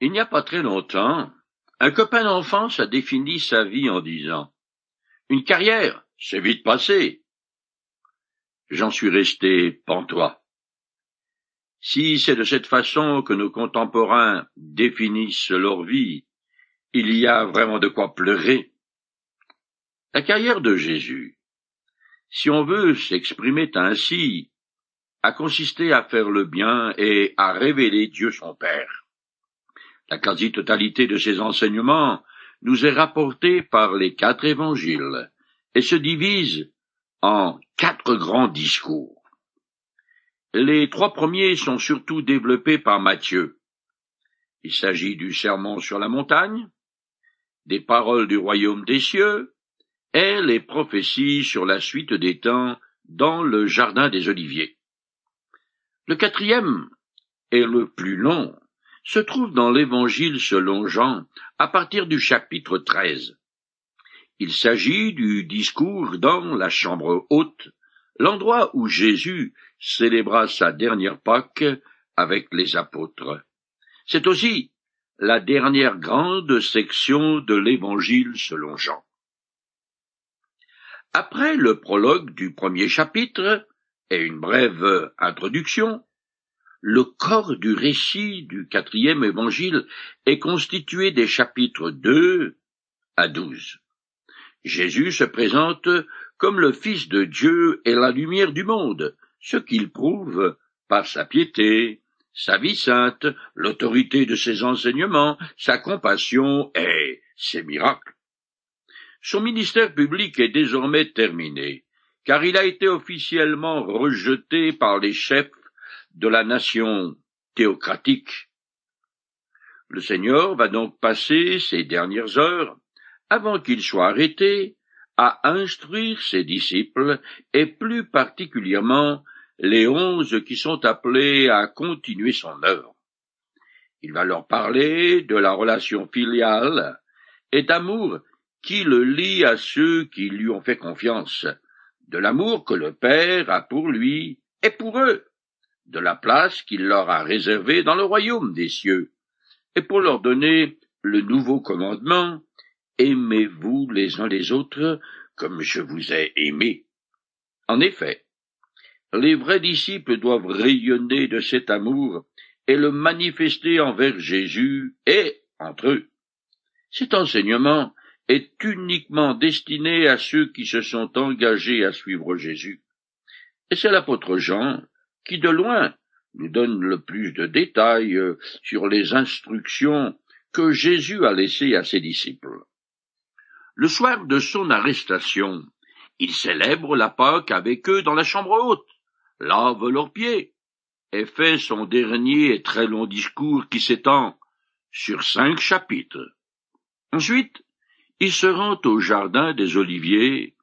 Il n'y a pas très longtemps, un copain d'enfance a défini sa vie en disant Une carrière, c'est vite passé. J'en suis resté pantois. Si c'est de cette façon que nos contemporains définissent leur vie, il y a vraiment de quoi pleurer. La carrière de Jésus, si on veut s'exprimer ainsi, a consisté à faire le bien et à révéler Dieu son Père. La quasi-totalité de ces enseignements nous est rapportée par les quatre évangiles et se divise en quatre grands discours. Les trois premiers sont surtout développés par Matthieu. Il s'agit du sermon sur la montagne, des paroles du royaume des cieux, et les prophéties sur la suite des temps dans le jardin des oliviers. Le quatrième est le plus long se trouve dans l'Évangile selon Jean, à partir du chapitre 13. Il s'agit du discours dans la chambre haute, l'endroit où Jésus célébra sa dernière Pâque avec les apôtres. C'est aussi la dernière grande section de l'Évangile selon Jean. Après le prologue du premier chapitre et une brève introduction, le corps du récit du quatrième évangile est constitué des chapitres 2 à 12. Jésus se présente comme le Fils de Dieu et la lumière du monde, ce qu'il prouve par sa piété, sa vie sainte, l'autorité de ses enseignements, sa compassion et ses miracles. Son ministère public est désormais terminé, car il a été officiellement rejeté par les chefs de la nation théocratique. Le Seigneur va donc passer ces dernières heures, avant qu'il soit arrêté, à instruire ses disciples, et plus particulièrement les onze qui sont appelés à continuer son œuvre. Il va leur parler de la relation filiale et d'amour qui le lie à ceux qui lui ont fait confiance, de l'amour que le Père a pour lui et pour eux de la place qu'il leur a réservée dans le royaume des cieux, et pour leur donner le nouveau commandement, aimez-vous les uns les autres comme je vous ai aimé. En effet, les vrais disciples doivent rayonner de cet amour et le manifester envers Jésus et entre eux. Cet enseignement est uniquement destiné à ceux qui se sont engagés à suivre Jésus. Et c'est l'apôtre Jean qui de loin nous donne le plus de détails euh, sur les instructions que Jésus a laissées à ses disciples. Le soir de son arrestation, il célèbre la Pâque avec eux dans la chambre haute, lave leurs pieds, et fait son dernier et très long discours qui s'étend sur cinq chapitres. Ensuite, il se rend au jardin des Oliviers,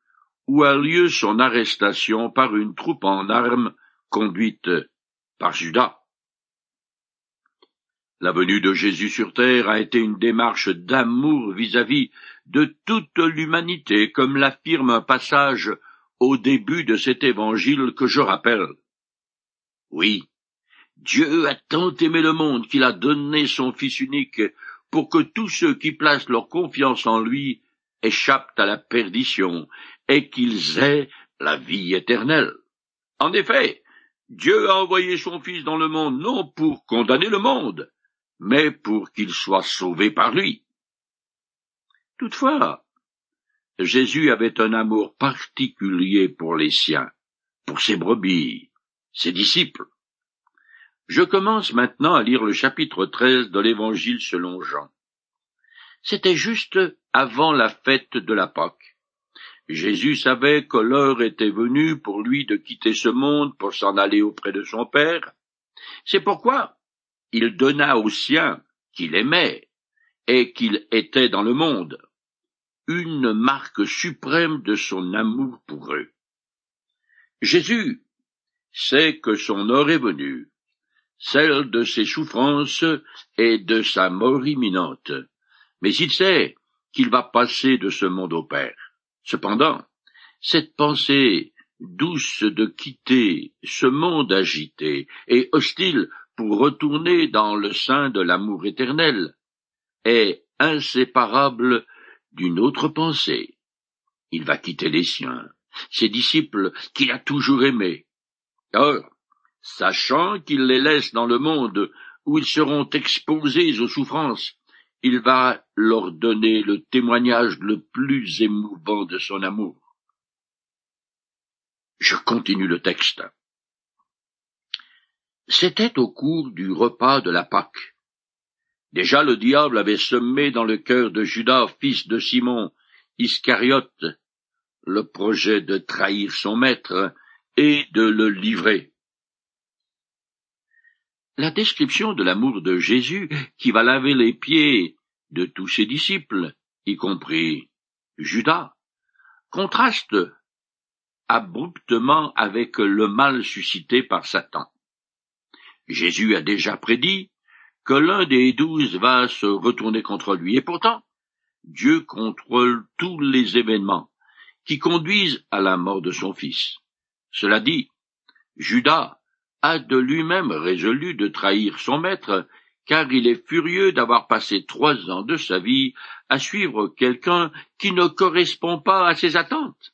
où a lieu son arrestation par une troupe en armes conduite par Judas. La venue de Jésus sur terre a été une démarche d'amour vis-à-vis de toute l'humanité, comme l'affirme un passage au début de cet évangile que je rappelle. Oui, Dieu a tant aimé le monde qu'il a donné son Fils unique pour que tous ceux qui placent leur confiance en lui échappent à la perdition et qu'ils aient la vie éternelle. En effet, Dieu a envoyé son Fils dans le monde non pour condamner le monde, mais pour qu'il soit sauvé par lui. Toutefois, Jésus avait un amour particulier pour les siens, pour ses brebis, ses disciples. Je commence maintenant à lire le chapitre 13 de l'Évangile selon Jean. C'était juste avant la fête de la Pâque. Jésus savait que l'heure était venue pour lui de quitter ce monde pour s'en aller auprès de son Père. C'est pourquoi il donna aux siens qu'il aimait et qu'il était dans le monde une marque suprême de son amour pour eux. Jésus sait que son heure est venue, celle de ses souffrances et de sa mort imminente, mais il sait qu'il va passer de ce monde au Père. Cependant, cette pensée douce de quitter ce monde agité et hostile pour retourner dans le sein de l'amour éternel, est inséparable d'une autre pensée. Il va quitter les siens, ses disciples qu'il a toujours aimés. Or, sachant qu'il les laisse dans le monde où ils seront exposés aux souffrances, il va leur donner le témoignage le plus émouvant de son amour. Je continue le texte. C'était au cours du repas de la Pâque. Déjà le diable avait semé dans le cœur de Judas, fils de Simon, Iscariote, le projet de trahir son maître et de le livrer. La description de l'amour de Jésus qui va laver les pieds de tous ses disciples, y compris Judas, contraste abruptement avec le mal suscité par Satan. Jésus a déjà prédit que l'un des douze va se retourner contre lui, et pourtant Dieu contrôle tous les événements qui conduisent à la mort de son fils. Cela dit, Judas a de lui-même résolu de trahir son maître, car il est furieux d'avoir passé trois ans de sa vie à suivre quelqu'un qui ne correspond pas à ses attentes.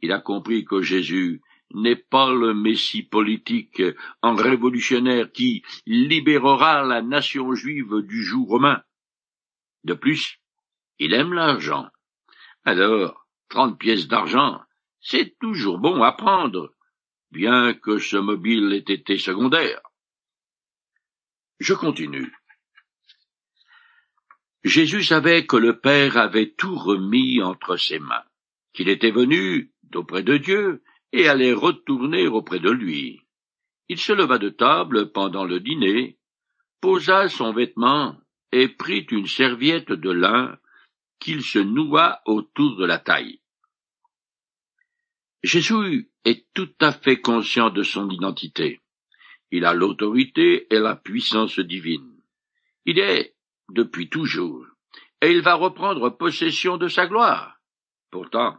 Il a compris que Jésus n'est pas le Messie politique en révolutionnaire qui libérera la nation juive du joug romain. De plus, il aime l'argent. Alors, trente pièces d'argent, c'est toujours bon à prendre, bien que ce mobile ait été secondaire. Je continue. Jésus savait que le Père avait tout remis entre ses mains, qu'il était venu d'auprès de Dieu et allait retourner auprès de lui. Il se leva de table pendant le dîner, posa son vêtement et prit une serviette de lin qu'il se noua autour de la taille. Jésus est tout à fait conscient de son identité. Il a l'autorité et la puissance divine. Il est depuis toujours, et il va reprendre possession de sa gloire. Pourtant,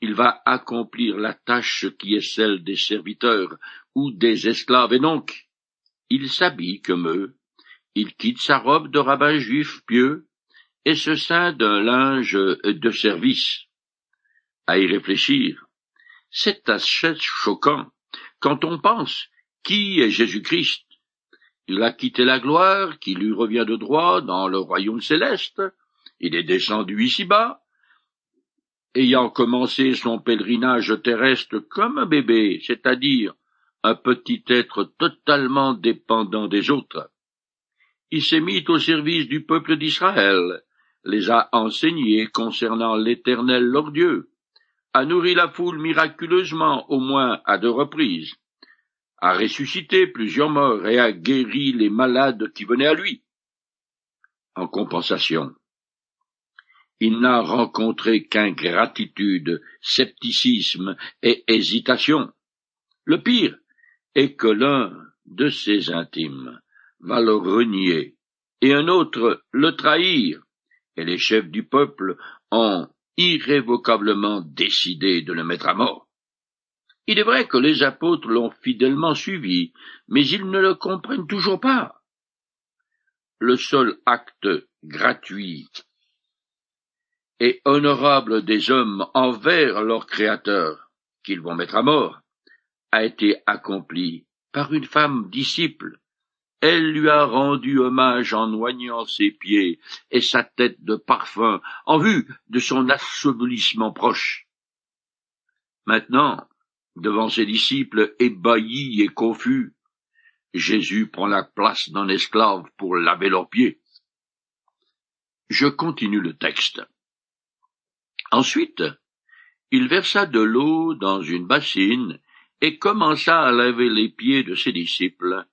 il va accomplir la tâche qui est celle des serviteurs ou des esclaves, et donc il s'habille comme eux, il quitte sa robe de rabbin juif pieux et se ceint d'un linge de service. À y réfléchir, c'est assez choquant quand on pense qui est Jésus-Christ. Il a quitté la gloire qui lui revient de droit dans le royaume céleste, il est descendu ici-bas, ayant commencé son pèlerinage terrestre comme un bébé, c'est-à-dire un petit être totalement dépendant des autres. Il s'est mis au service du peuple d'Israël, les a enseignés concernant l'Éternel leur Dieu, a nourri la foule miraculeusement au moins à deux reprises, a ressuscité plusieurs morts et a guéri les malades qui venaient à lui. En compensation, il n'a rencontré qu'ingratitude, scepticisme et hésitation. Le pire est que l'un de ses intimes va le renier et un autre le trahir, et les chefs du peuple ont irrévocablement décidé de le mettre à mort. Il est vrai que les apôtres l'ont fidèlement suivi, mais ils ne le comprennent toujours pas. Le seul acte gratuit et honorable des hommes envers leur Créateur, qu'ils vont mettre à mort, a été accompli par une femme disciple. Elle lui a rendu hommage en noignant ses pieds et sa tête de parfum en vue de son assoblissement proche. Maintenant, devant ses disciples ébahis et confus, Jésus prend la place d'un esclave pour laver leurs pieds. Je continue le texte. Ensuite, il versa de l'eau dans une bassine et commença à laver les pieds de ses disciples,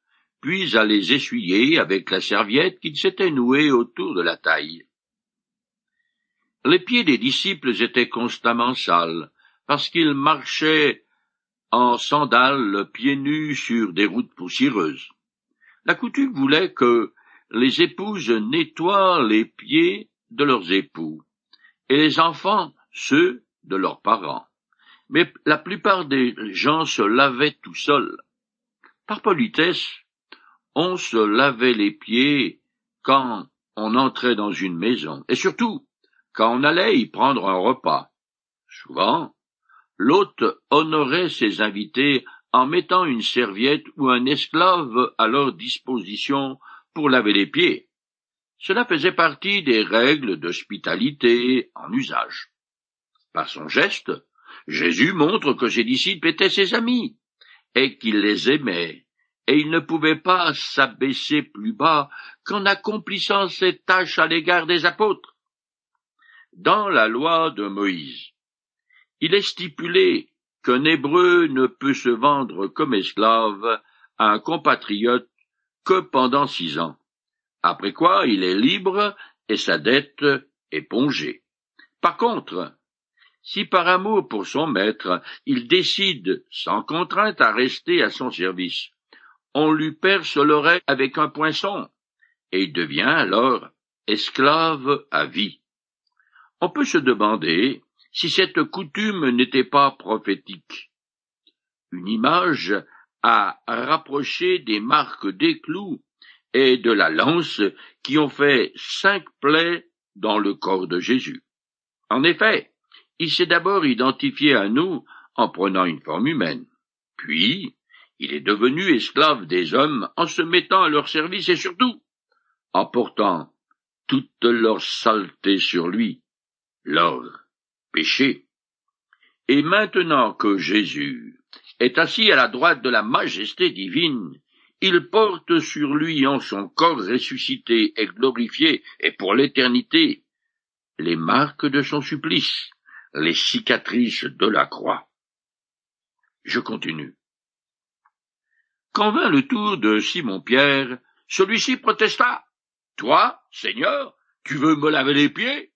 puis à les essuyer avec la serviette qu'il s'était nouée autour de la taille. Les pieds des disciples étaient constamment sales, parce qu'ils marchaient en sandales pieds nus sur des routes poussiéreuses. La coutume voulait que les épouses nettoient les pieds de leurs époux et les enfants ceux de leurs parents. Mais la plupart des gens se lavaient tout seuls. Par politesse, on se lavait les pieds quand on entrait dans une maison, et surtout quand on allait y prendre un repas. Souvent, l'hôte honorait ses invités en mettant une serviette ou un esclave à leur disposition pour laver les pieds. Cela faisait partie des règles d'hospitalité en usage. Par son geste, Jésus montre que ses disciples étaient ses amis, et qu'il les aimait, et il ne pouvait pas s'abaisser plus bas qu'en accomplissant ses tâches à l'égard des apôtres. Dans la loi de Moïse, il est stipulé qu'un Hébreu ne peut se vendre comme esclave à un compatriote que pendant six ans, après quoi il est libre et sa dette épongée. Par contre, si par amour pour son maître il décide sans contrainte à rester à son service, on lui perce l'oreille avec un poinçon, et il devient alors esclave à vie. On peut se demander si cette coutume n'était pas prophétique. Une image à rapprocher des marques des clous et de la lance qui ont fait cinq plaies dans le corps de Jésus. En effet, il s'est d'abord identifié à nous en prenant une forme humaine. Puis, il est devenu esclave des hommes en se mettant à leur service et surtout en portant toute leur saleté sur lui, leur péché. Et maintenant que Jésus est assis à la droite de la majesté divine, il porte sur lui en son corps ressuscité et glorifié, et pour l'éternité, les marques de son supplice, les cicatrices de la croix. Je continue. Quand vint le tour de Simon-Pierre, celui-ci protesta. Toi, Seigneur, tu veux me laver les pieds?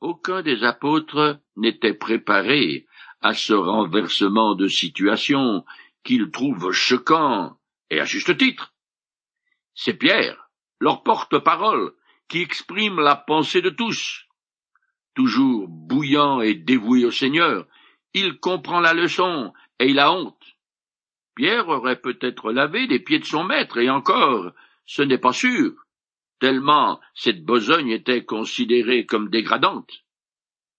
Aucun des apôtres n'était préparé à ce renversement de situation qu'il trouve choquant, et à juste titre. C'est Pierre, leur porte-parole, qui exprime la pensée de tous toujours bouillant et dévoué au Seigneur, il comprend la leçon et il a honte. Pierre aurait peut-être lavé les pieds de son maître, et encore, ce n'est pas sûr, tellement cette besogne était considérée comme dégradante.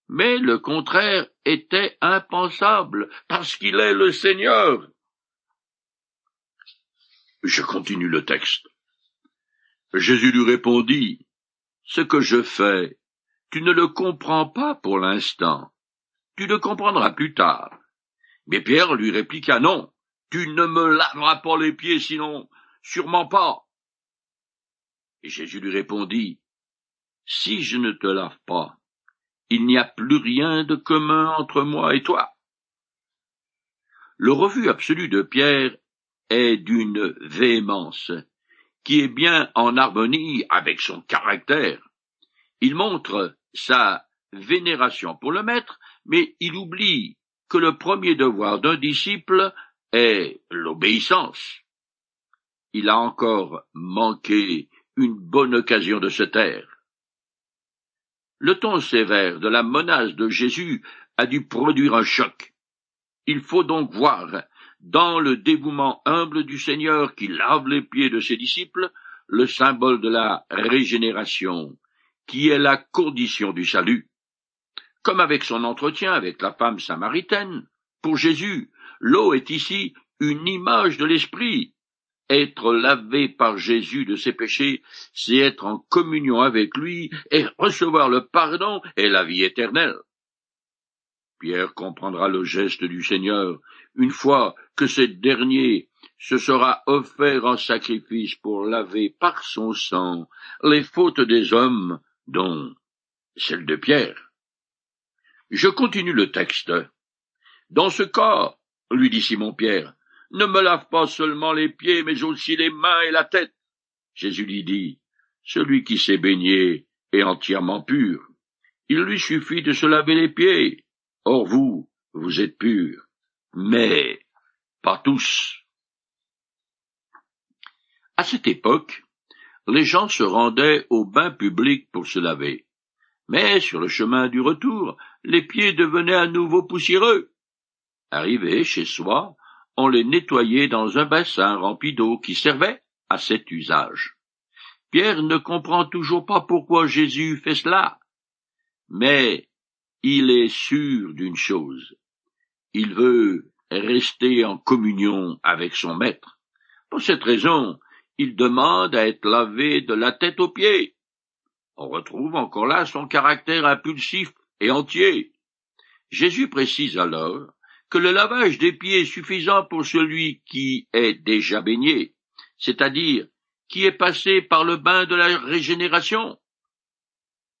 Mais le contraire était impensable, parce qu'il est le Seigneur. Je continue le texte. Jésus lui répondit, Ce que je fais, tu ne le comprends pas pour l'instant. Tu le comprendras plus tard. Mais Pierre lui répliqua non. Tu ne me laveras pas les pieds, sinon, sûrement pas. Et Jésus lui répondit, Si je ne te lave pas, il n'y a plus rien de commun entre moi et toi. Le refus absolu de Pierre est d'une véhémence qui est bien en harmonie avec son caractère. Il montre sa vénération pour le maître, mais il oublie que le premier devoir d'un disciple est l'obéissance. Il a encore manqué une bonne occasion de se taire. Le ton sévère de la menace de Jésus a dû produire un choc. Il faut donc voir, dans le dévouement humble du Seigneur qui lave les pieds de ses disciples, le symbole de la régénération qui est la condition du salut. Comme avec son entretien avec la femme samaritaine, pour Jésus, l'eau est ici une image de l'esprit. Être lavé par Jésus de ses péchés, c'est être en communion avec lui et recevoir le pardon et la vie éternelle. Pierre comprendra le geste du Seigneur une fois que ce dernier se sera offert en sacrifice pour laver par son sang les fautes des hommes dont celle de Pierre. Je continue le texte. Dans ce cas, lui dit Simon-Pierre, ne me lave pas seulement les pieds, mais aussi les mains et la tête. Jésus lui dit, celui qui s'est baigné est entièrement pur. Il lui suffit de se laver les pieds. Or vous, vous êtes purs, mais pas tous. À cette époque, les gens se rendaient au bain public pour se laver. Mais sur le chemin du retour, les pieds devenaient à nouveau poussiéreux. Arrivé chez soi, on les nettoyait dans un bassin rempli d'eau qui servait à cet usage. Pierre ne comprend toujours pas pourquoi Jésus fait cela, mais il est sûr d'une chose. Il veut rester en communion avec son maître. Pour cette raison, il demande à être lavé de la tête aux pieds. On retrouve encore là son caractère impulsif et entier. Jésus précise alors que le lavage des pieds est suffisant pour celui qui est déjà baigné, c'est-à-dire qui est passé par le bain de la régénération.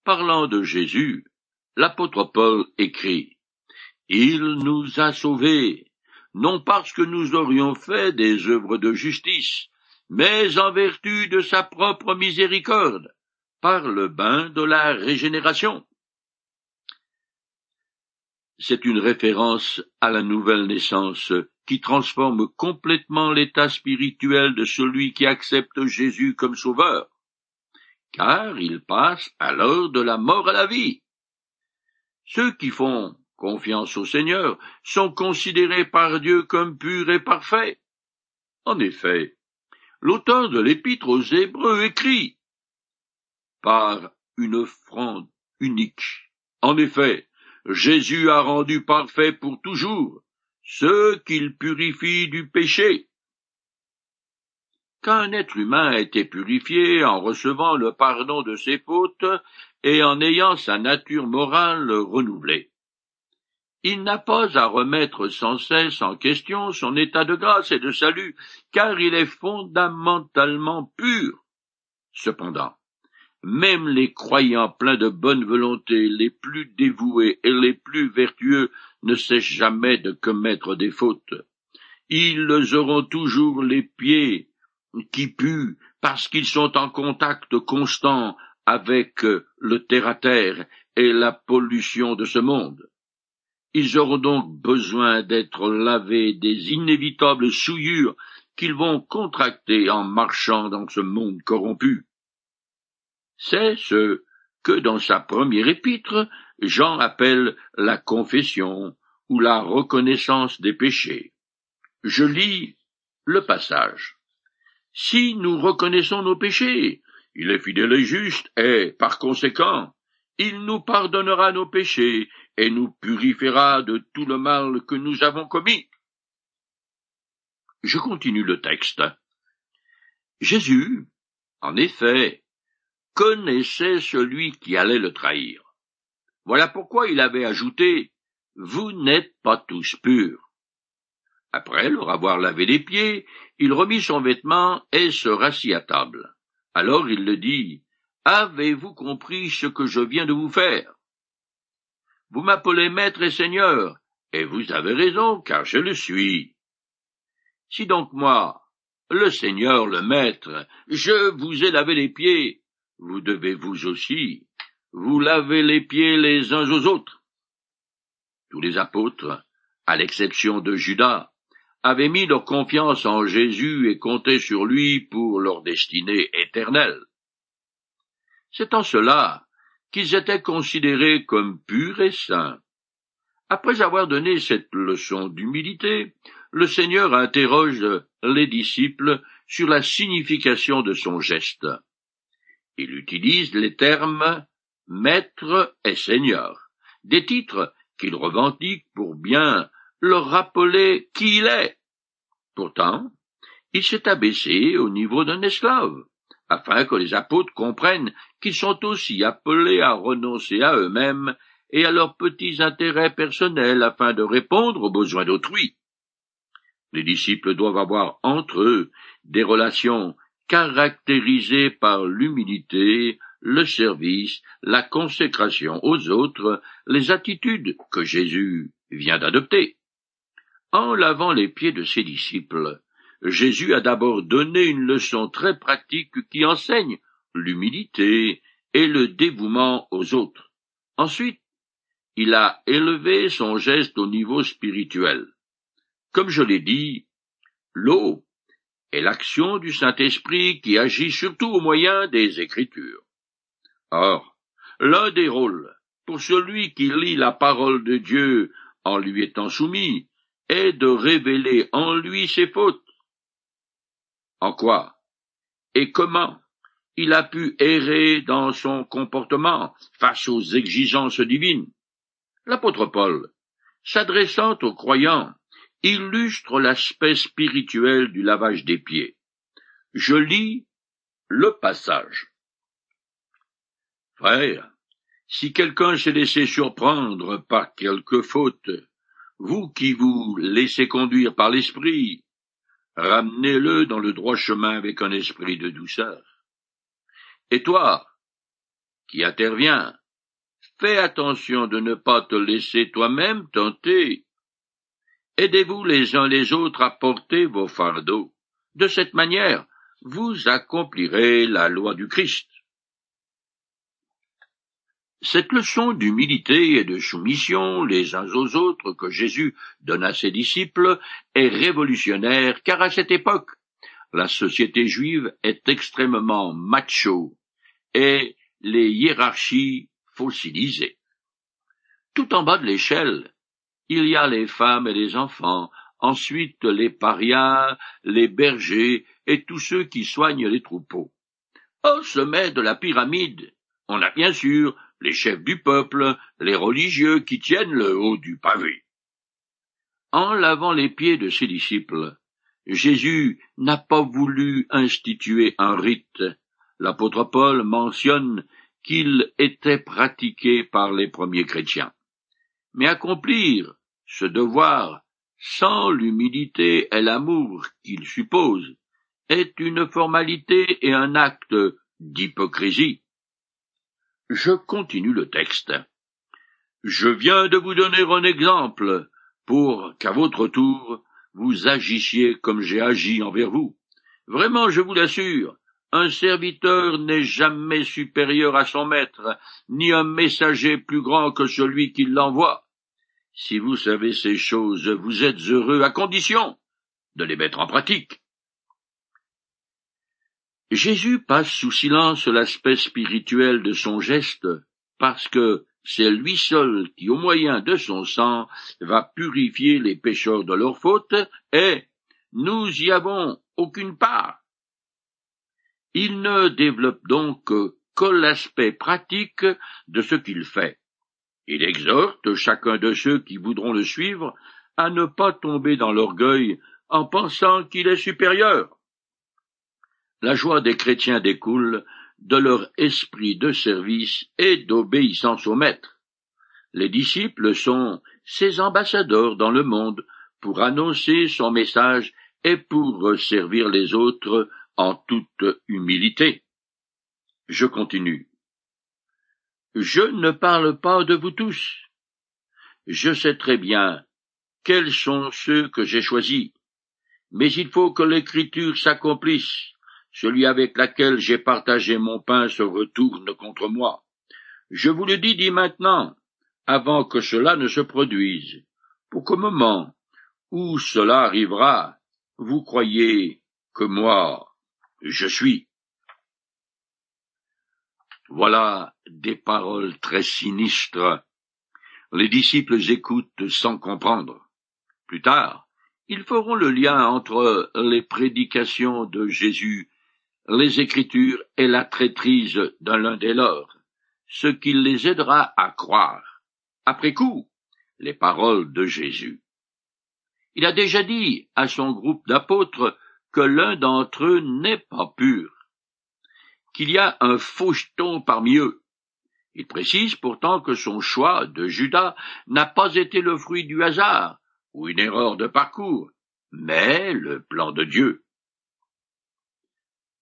Parlant de Jésus, l'apôtre Paul écrit Il nous a sauvés, non parce que nous aurions fait des œuvres de justice, mais en vertu de sa propre miséricorde, par le bain de la régénération. C'est une référence à la nouvelle naissance qui transforme complètement l'état spirituel de celui qui accepte Jésus comme sauveur, car il passe alors de la mort à la vie. Ceux qui font confiance au Seigneur sont considérés par Dieu comme purs et parfaits. En effet, l'auteur de l'épître aux Hébreux écrit par une offrande unique. En effet, Jésus a rendu parfait pour toujours ceux qu'il purifie du péché. Qu'un être humain a été purifié en recevant le pardon de ses fautes et en ayant sa nature morale renouvelée. Il n'a pas à remettre sans cesse en question son état de grâce et de salut, car il est fondamentalement pur. Cependant, même les croyants pleins de bonne volonté, les plus dévoués et les plus vertueux ne cessent jamais de commettre des fautes. Ils auront toujours les pieds qui puent parce qu'ils sont en contact constant avec le terre-à-terre et la pollution de ce monde. Ils auront donc besoin d'être lavés des inévitables souillures qu'ils vont contracter en marchant dans ce monde corrompu. C'est ce que dans sa première épître, Jean appelle la confession ou la reconnaissance des péchés. Je lis le passage. Si nous reconnaissons nos péchés, il est fidèle et juste, et, par conséquent, il nous pardonnera nos péchés et nous purifiera de tout le mal que nous avons commis. Je continue le texte. Jésus, en effet, connaissait celui qui allait le trahir. Voilà pourquoi il avait ajouté Vous n'êtes pas tous purs. Après leur avoir lavé les pieds, il remit son vêtement et se rassit à table. Alors il le dit Avez-vous compris ce que je viens de vous faire? Vous m'appelez maître et seigneur, et vous avez raison, car je le suis. Si donc moi, le Seigneur, le Maître, je vous ai lavé les pieds, vous devez vous aussi vous laver les pieds les uns aux autres. Tous les apôtres, à l'exception de Judas, avaient mis leur confiance en Jésus et comptaient sur lui pour leur destinée éternelle. C'est en cela qu'ils étaient considérés comme purs et saints. Après avoir donné cette leçon d'humilité, le Seigneur interroge les disciples sur la signification de son geste. Il utilise les termes maître et seigneur, des titres qu'il revendique pour bien leur rappeler qui il est. Pourtant, il s'est abaissé au niveau d'un esclave, afin que les apôtres comprennent qu'ils sont aussi appelés à renoncer à eux-mêmes et à leurs petits intérêts personnels afin de répondre aux besoins d'autrui. Les disciples doivent avoir entre eux des relations caractérisé par l'humilité, le service, la consécration aux autres, les attitudes que Jésus vient d'adopter. En lavant les pieds de ses disciples, Jésus a d'abord donné une leçon très pratique qui enseigne l'humilité et le dévouement aux autres. Ensuite, il a élevé son geste au niveau spirituel. Comme je l'ai dit, l'eau est l'action du Saint-Esprit qui agit surtout au moyen des Écritures. Or, l'un des rôles pour celui qui lit la parole de Dieu en lui étant soumis est de révéler en lui ses fautes. En quoi et comment il a pu errer dans son comportement face aux exigences divines? L'apôtre Paul, s'adressant aux croyants, illustre l'aspect spirituel du lavage des pieds. Je lis le passage. Frère, si quelqu'un s'est laissé surprendre par quelque faute, vous qui vous laissez conduire par l'esprit, ramenez-le dans le droit chemin avec un esprit de douceur. Et toi, qui interviens, fais attention de ne pas te laisser toi-même tenter. Aidez-vous les uns les autres à porter vos fardeaux. De cette manière, vous accomplirez la loi du Christ. Cette leçon d'humilité et de soumission les uns aux autres que Jésus donne à ses disciples est révolutionnaire car à cette époque, la société juive est extrêmement macho et les hiérarchies fossilisées. Tout en bas de l'échelle, il y a les femmes et les enfants, ensuite les parias, les bergers et tous ceux qui soignent les troupeaux. Au sommet de la pyramide, on a bien sûr les chefs du peuple, les religieux qui tiennent le haut du pavé. En lavant les pieds de ses disciples, Jésus n'a pas voulu instituer un rite. L'apôtre Paul mentionne qu'il était pratiqué par les premiers chrétiens. Mais accomplir ce devoir sans l'humilité et l'amour qu'il suppose est une formalité et un acte d'hypocrisie. Je continue le texte. Je viens de vous donner un exemple pour qu'à votre tour vous agissiez comme j'ai agi envers vous. Vraiment, je vous l'assure, un serviteur n'est jamais supérieur à son maître, ni un messager plus grand que celui qui l'envoie. Si vous savez ces choses, vous êtes heureux à condition de les mettre en pratique. Jésus passe sous silence l'aspect spirituel de son geste parce que c'est lui seul qui, au moyen de son sang, va purifier les pécheurs de leurs fautes, et nous y avons aucune part. Il ne développe donc que l'aspect pratique de ce qu'il fait. Il exhorte chacun de ceux qui voudront le suivre à ne pas tomber dans l'orgueil en pensant qu'il est supérieur. La joie des chrétiens découle de leur esprit de service et d'obéissance au Maître. Les disciples sont ses ambassadeurs dans le monde pour annoncer son message et pour servir les autres en toute humilité. Je continue. Je ne parle pas de vous tous. Je sais très bien quels sont ceux que j'ai choisis, mais il faut que l'écriture s'accomplisse celui avec laquelle j'ai partagé mon pain se retourne contre moi. Je vous le dis dit maintenant, avant que cela ne se produise, pour qu'au moment où cela arrivera, vous croyez que moi, je suis. Voilà des paroles très sinistres. Les disciples écoutent sans comprendre. Plus tard, ils feront le lien entre les prédications de Jésus les Écritures et la traîtrise d'un l'un des leurs, ce qui les aidera à croire, après coup, les paroles de Jésus. Il a déjà dit à son groupe d'apôtres que l'un d'entre eux n'est pas pur, qu'il y a un faucheton parmi eux. Il précise pourtant que son choix de Judas n'a pas été le fruit du hasard ou une erreur de parcours, mais le plan de Dieu.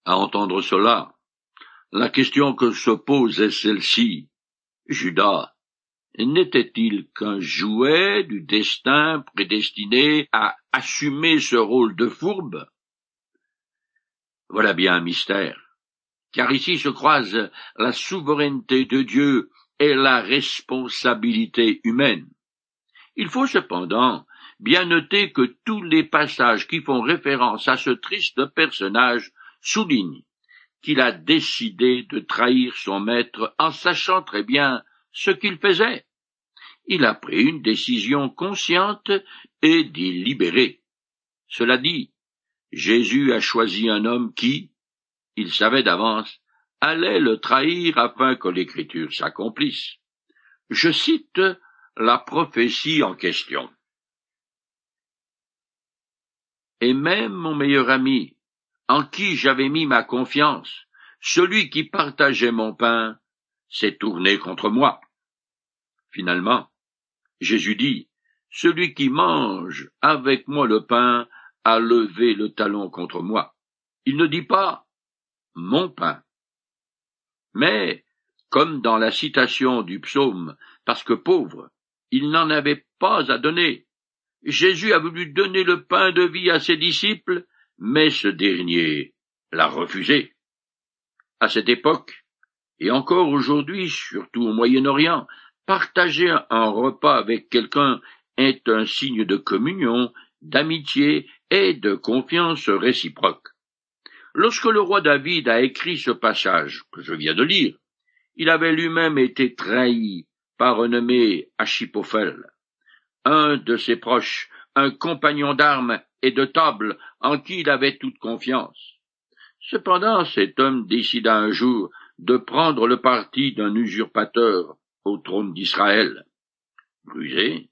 À entendre cela, la question que se pose est celle-ci. Judas n'était-il qu'un jouet du destin prédestiné à assumer ce rôle de fourbe? Voilà bien un mystère, car ici se croisent la souveraineté de Dieu et la responsabilité humaine. Il faut cependant bien noter que tous les passages qui font référence à ce triste personnage souligne qu'il a décidé de trahir son maître en sachant très bien ce qu'il faisait. il a pris une décision consciente et délibérée. Cela dit, Jésus a choisi un homme qui, il savait d'avance, allait le trahir afin que l'écriture s'accomplisse. Je cite la prophétie en question. Et même mon meilleur ami, en qui j'avais mis ma confiance, celui qui partageait mon pain, s'est tourné contre moi. Finalement, Jésus dit, Celui qui mange avec moi le pain a levé le talon contre moi. Il ne dit pas mon pain. Mais, comme dans la citation du psaume, parce que pauvre, il n'en avait pas à donner. Jésus a voulu donner le pain de vie à ses disciples, mais ce dernier l'a refusé. À cette époque, et encore aujourd'hui, surtout au Moyen-Orient, partager un repas avec quelqu'un est un signe de communion, d'amitié et de confiance réciproque. Lorsque le roi David a écrit ce passage que je viens de lire, il avait lui-même été trahi par un nommé Achipophel, un de ses proches, un compagnon d'armes et de table en qui il avait toute confiance. Cependant cet homme décida un jour de prendre le parti d'un usurpateur au trône d'Israël. Rusé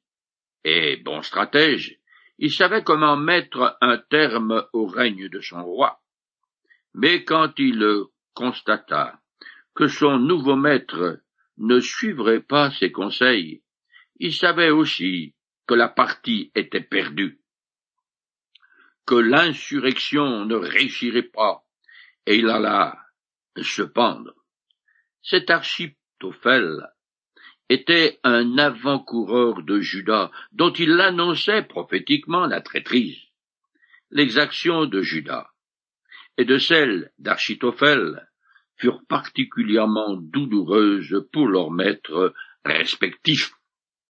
et bon stratège, il savait comment mettre un terme au règne de son roi. Mais quand il constata que son nouveau maître ne suivrait pas ses conseils, il savait aussi que la partie était perdue, que l'insurrection ne réussirait pas, et il alla se pendre. Cet Architophel était un avant-coureur de Judas, dont il annonçait prophétiquement la traîtrise. L'exaction de Judas et de celle d'Architophel furent particulièrement douloureuses pour leurs maîtres respectifs.